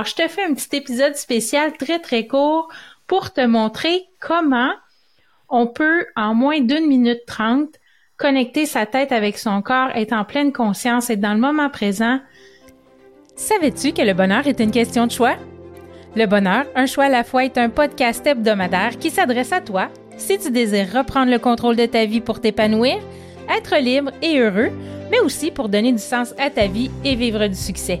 Alors, je te fais un petit épisode spécial très très court pour te montrer comment on peut, en moins d'une minute trente, connecter sa tête avec son corps, être en pleine conscience, être dans le moment présent. Savais-tu que le bonheur est une question de choix? Le bonheur, un choix à la fois, est un podcast hebdomadaire qui s'adresse à toi si tu désires reprendre le contrôle de ta vie pour t'épanouir, être libre et heureux, mais aussi pour donner du sens à ta vie et vivre du succès.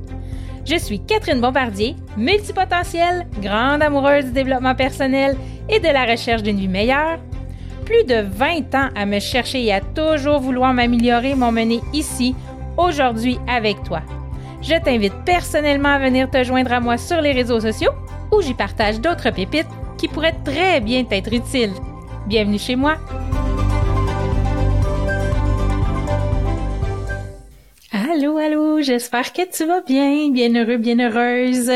Je suis Catherine Bombardier, multipotentielle, grande amoureuse du développement personnel et de la recherche d'une vie meilleure. Plus de 20 ans à me chercher et à toujours vouloir m'améliorer m'ont mené ici, aujourd'hui avec toi. Je t'invite personnellement à venir te joindre à moi sur les réseaux sociaux où j'y partage d'autres pépites qui pourraient très bien t'être utiles. Bienvenue chez moi! Allô, allô, j'espère que tu vas bien, bien heureux, bien heureuse.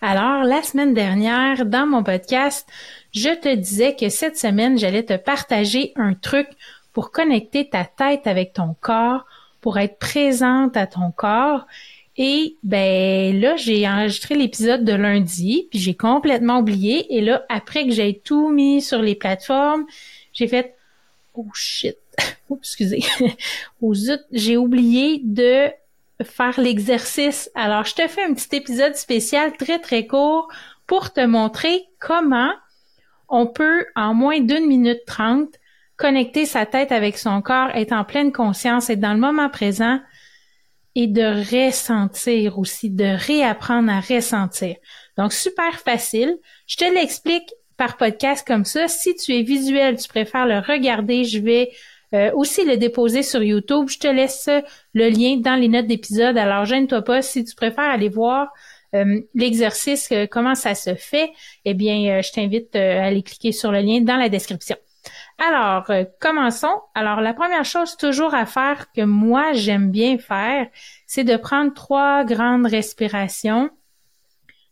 Alors, la semaine dernière, dans mon podcast, je te disais que cette semaine, j'allais te partager un truc pour connecter ta tête avec ton corps, pour être présente à ton corps. Et ben là, j'ai enregistré l'épisode de lundi, puis j'ai complètement oublié. Et là, après que j'ai tout mis sur les plateformes, j'ai fait Oh shit. Oups, excusez. oh zut, j'ai oublié de faire l'exercice. Alors, je te fais un petit épisode spécial très très court pour te montrer comment on peut, en moins d'une minute trente, connecter sa tête avec son corps, être en pleine conscience, être dans le moment présent et de ressentir aussi, de réapprendre à ressentir. Donc, super facile. Je te l'explique par podcast comme ça. Si tu es visuel, tu préfères le regarder, je vais euh, aussi le déposer sur YouTube. Je te laisse le lien dans les notes d'épisode. Alors, gêne-toi pas. Si tu préfères aller voir euh, l'exercice, euh, comment ça se fait, eh bien, je t'invite à aller cliquer sur le lien dans la description. Alors, commençons. Alors, la première chose toujours à faire que moi, j'aime bien faire, c'est de prendre trois grandes respirations.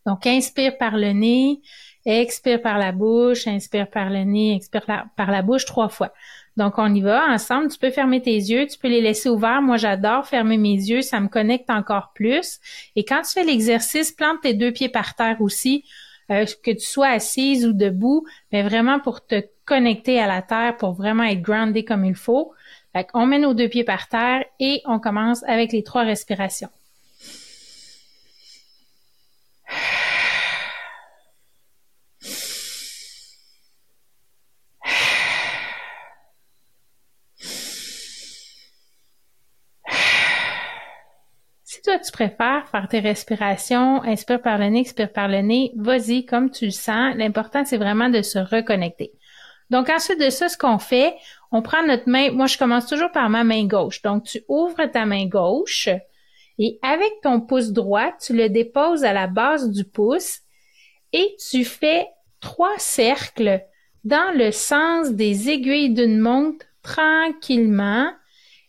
Donc, inspire par le nez, Expire par la bouche, inspire par le nez, expire par la bouche trois fois. Donc, on y va ensemble. Tu peux fermer tes yeux, tu peux les laisser ouverts. Moi, j'adore fermer mes yeux, ça me connecte encore plus. Et quand tu fais l'exercice, plante tes deux pieds par terre aussi, euh, que tu sois assise ou debout, mais vraiment pour te connecter à la terre, pour vraiment être groundé comme il faut. Fait on met nos deux pieds par terre et on commence avec les trois respirations. Toi, tu préfères faire tes respirations, inspire par le nez, expire par le nez, vas-y comme tu le sens. L'important, c'est vraiment de se reconnecter. Donc, ensuite de ça, ce qu'on fait, on prend notre main. Moi, je commence toujours par ma main gauche. Donc, tu ouvres ta main gauche et avec ton pouce droit, tu le déposes à la base du pouce et tu fais trois cercles dans le sens des aiguilles d'une montre tranquillement.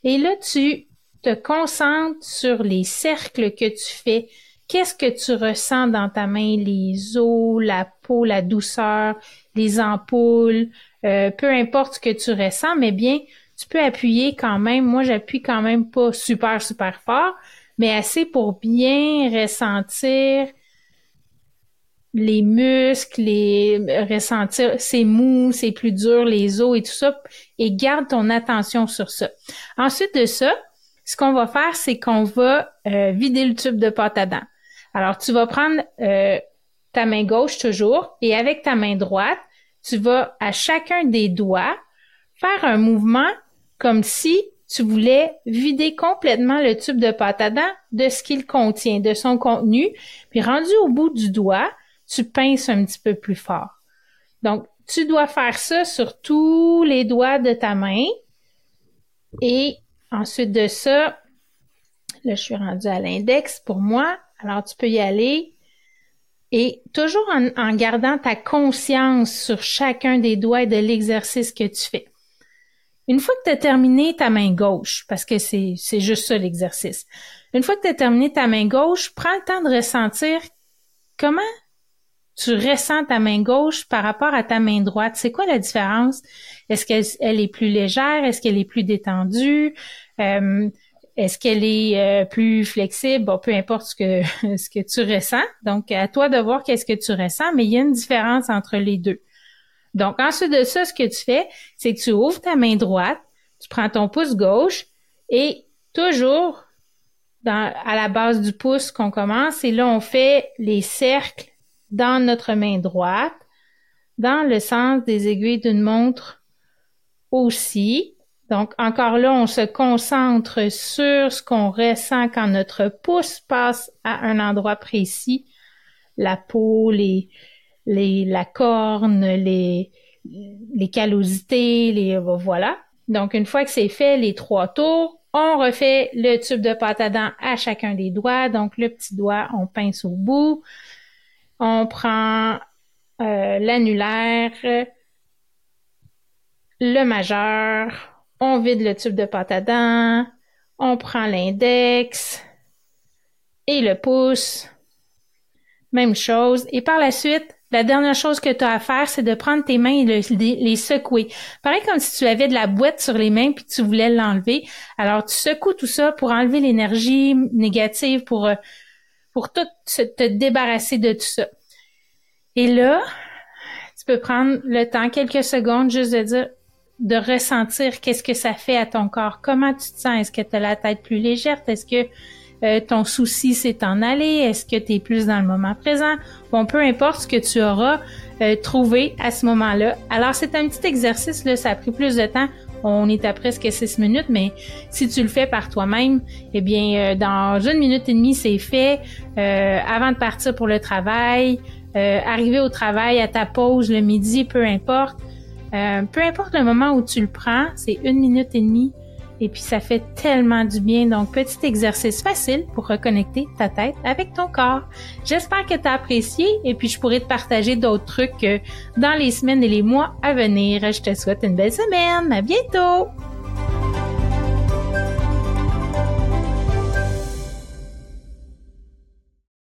Et là, tu te concentres sur les cercles que tu fais. Qu'est-ce que tu ressens dans ta main? Les os, la peau, la douceur, les ampoules, euh, peu importe ce que tu ressens, mais bien, tu peux appuyer quand même. Moi, j'appuie quand même pas super, super fort, mais assez pour bien ressentir les muscles, les ressentir c'est mou, c'est plus dur, les os et tout ça, et garde ton attention sur ça. Ensuite de ça, ce qu'on va faire, c'est qu'on va euh, vider le tube de pâte. Alors, tu vas prendre euh, ta main gauche toujours et avec ta main droite, tu vas à chacun des doigts faire un mouvement comme si tu voulais vider complètement le tube de pâte de ce qu'il contient, de son contenu. Puis rendu au bout du doigt, tu pinces un petit peu plus fort. Donc, tu dois faire ça sur tous les doigts de ta main et Ensuite de ça, là, je suis rendue à l'index pour moi. Alors, tu peux y aller Et toujours en, gardant ta conscience sur chacun des doigts de l'exercice que tu fais. Une fois que tu as terminé ta main gauche, parce que c'est, c'est juste ça l'exercice, une fois que tu as terminé ta main gauche, prends le temps de ressentir comment tu ressens ta main gauche par rapport à ta main droite? C'est quoi la différence? Est-ce qu'elle est plus légère? Est-ce qu'elle est plus détendue? Euh, est-ce qu'elle est euh, plus flexible? Bon, peu importe ce que, ce que tu ressens. Donc, à toi de voir qu'est-ce que tu ressens, mais il y a une différence entre les deux. Donc, ensuite de ça, ce que tu fais, c'est que tu ouvres ta main droite, tu prends ton pouce gauche et toujours à la base du pouce qu'on commence, et là, on fait les cercles dans notre main droite, dans le sens des aiguilles d'une montre aussi. Donc, encore là, on se concentre sur ce qu'on ressent quand notre pouce passe à un endroit précis. La peau, les, les, la corne, les, les callosités, les, voilà. Donc, une fois que c'est fait, les trois tours, on refait le tube de pâte à à chacun des doigts. Donc, le petit doigt, on pince au bout. On prend euh, l'annulaire, le majeur, on vide le tube de pâte à dents, on prend l'index et le pouce. Même chose. Et par la suite, la dernière chose que tu as à faire, c'est de prendre tes mains et les secouer. Pareil comme si tu avais de la boîte sur les mains puis tu voulais l'enlever. Alors tu secoues tout ça pour enlever l'énergie négative, pour euh, pour tout te débarrasser de tout ça. Et là, tu peux prendre le temps, quelques secondes, juste de dire, de ressentir qu'est-ce que ça fait à ton corps, comment tu te sens, est-ce que tu as la tête plus légère, est-ce que euh, ton souci s'est en allé, est-ce que tu es plus dans le moment présent, bon, peu importe ce que tu auras euh, trouvé à ce moment-là. Alors, c'est un petit exercice, là, ça a pris plus de temps, on est à presque six minutes, mais si tu le fais par toi-même, eh bien, euh, dans une minute et demie, c'est fait. avant de partir pour le travail, arriver au travail, à ta pause, le midi, peu importe. Euh, peu importe le moment où tu le prends, c'est une minute et demie et puis ça fait tellement du bien. Donc, petit exercice facile pour reconnecter ta tête avec ton corps. J'espère que tu as apprécié et puis je pourrais te partager d'autres trucs dans les semaines et les mois à venir. Je te souhaite une belle semaine. À bientôt!